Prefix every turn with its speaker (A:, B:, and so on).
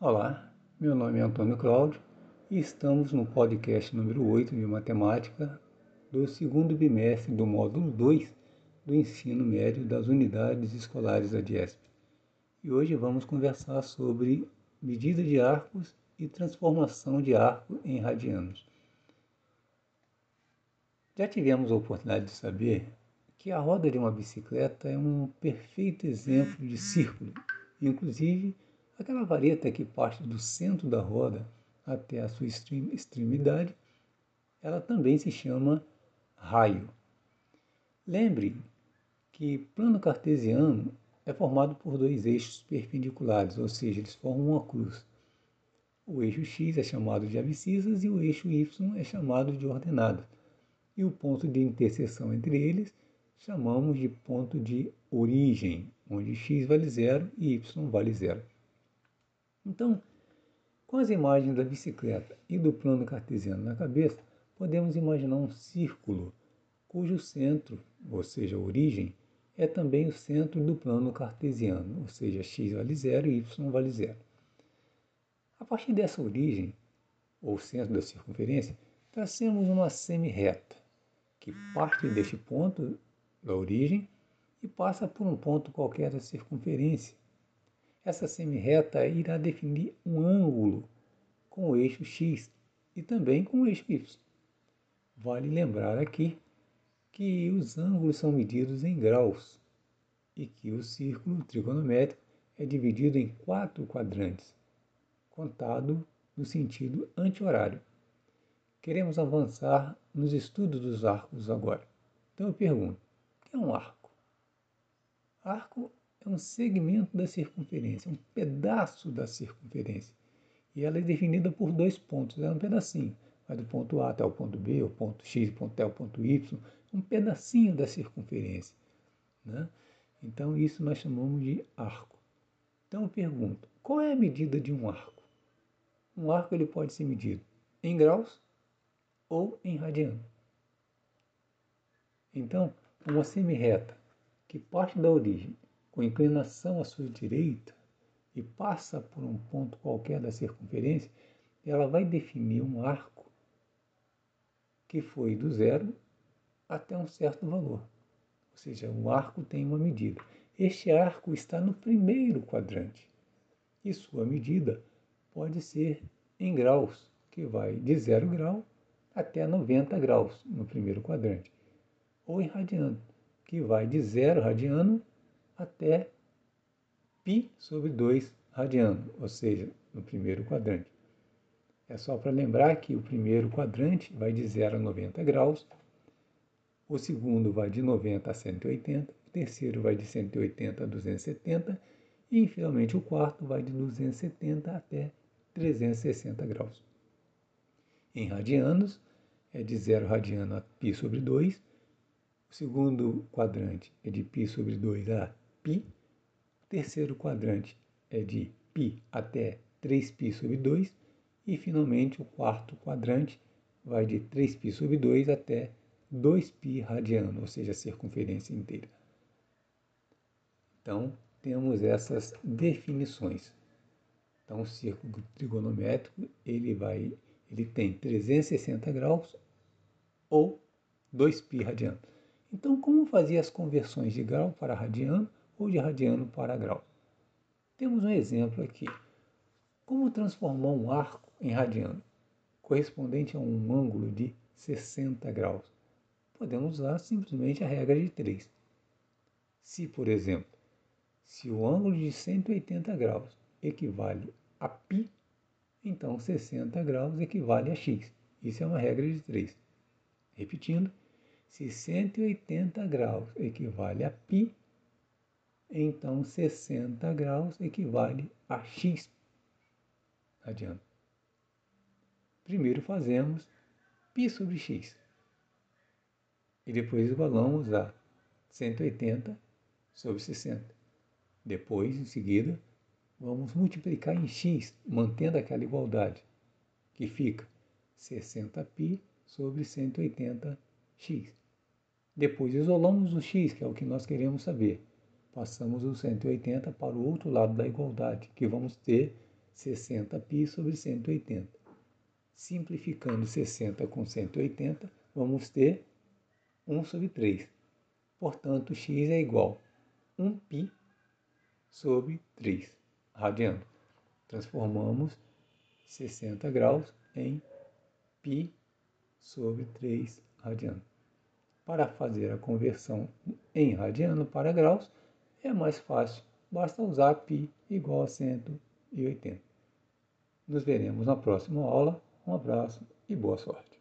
A: Olá, meu nome é Antônio Cláudio e estamos no podcast número 8 de Matemática do segundo bimestre do módulo 2 do ensino médio das unidades escolares da DIESP. E hoje vamos conversar sobre medida de arcos e transformação de arco em radianos. Já tivemos a oportunidade de saber que a roda de uma bicicleta é um perfeito exemplo de círculo, inclusive aquela vareta que parte do centro da roda até a sua extremidade, ela também se chama raio. Lembre que plano cartesiano é formado por dois eixos perpendiculares, ou seja, eles formam uma cruz. O eixo x é chamado de abscissas e o eixo y é chamado de ordenadas. E o ponto de interseção entre eles chamamos de ponto de origem, onde x vale zero e y vale zero. Então, com as imagens da bicicleta e do plano cartesiano na cabeça, podemos imaginar um círculo cujo centro, ou seja, a origem, é também o centro do plano cartesiano, ou seja, x vale zero e y vale zero. A partir dessa origem, ou centro da circunferência, tracemos uma semi-reta, que parte deste ponto da origem e passa por um ponto qualquer da circunferência. Essa semi-reta irá definir um ângulo com o eixo x e também com o eixo y. Vale lembrar aqui que os ângulos são medidos em graus e que o círculo trigonométrico é dividido em quatro quadrantes, contado no sentido anti-horário. Queremos avançar nos estudos dos arcos agora. Então eu pergunto: o que é um arco? Arco é um segmento da circunferência, um pedaço da circunferência. E ela é definida por dois pontos, é um pedacinho. Vai do ponto A até o ponto B, o ponto X, o ponto até o ponto Y, um pedacinho da circunferência. Né? Então, isso nós chamamos de arco. Então, eu pergunto, qual é a medida de um arco? Um arco ele pode ser medido em graus ou em radiano. Então, uma semi-reta que parte da origem com inclinação à sua direita e passa por um ponto qualquer da circunferência, ela vai definir um arco que foi do zero até um certo valor. Ou seja, o arco tem uma medida. Este arco está no primeiro quadrante e sua medida pode ser em graus, que vai de 0 grau até 90 graus no primeiro quadrante, ou em radiano, que vai de 0 radiano até π sobre 2 radiano, ou seja, no primeiro quadrante. É só para lembrar que o primeiro quadrante vai de 0 a 90 graus, o segundo vai de 90 a 180, o terceiro vai de 180 a 270 e, finalmente, o quarto vai de 270 até 360 graus. Em radianos, é de 0 radiano a π sobre 2, o segundo quadrante é de π sobre 2 a π, o terceiro quadrante é de π até 3π sobre 2 e, finalmente, o quarto quadrante vai de 3π sobre 2 até 2π radiano, ou seja, a circunferência inteira. Então, temos essas definições. Então, o círculo trigonométrico ele vai, ele tem 360 graus ou 2π radiano. Então, como fazer as conversões de grau para radiano Ou de radiano para grau? Temos um exemplo aqui. Como transformar um arco em radiano, correspondente a um ângulo de 60 graus? podemos usar simplesmente a regra de 3. Se, por exemplo, se o ângulo de 180 graus equivale a π, então 60 graus equivale a x. Isso é uma regra de 3. Repetindo, se 180 graus equivale a π, então 60 graus equivale a x. Adiante. Primeiro fazemos π sobre x e depois igualamos a 180 sobre 60. Depois, em seguida, vamos multiplicar em x, mantendo aquela igualdade, que fica 60π sobre 180x. Depois isolamos o x, que é o que nós queremos saber Passamos o 180 para o outro lado da igualdade, que vamos ter 60π sobre 180. Simplificando 60 com 180, vamos ter 1 sobre 3. Portanto, x é igual a 1π sobre 3 radianos. Transformamos 60 graus em π sobre 3 radianos. Para fazer a conversão em radiano para graus, é mais fácil, basta usar π igual a 180. Nos veremos na próxima aula. Um abraço e boa sorte.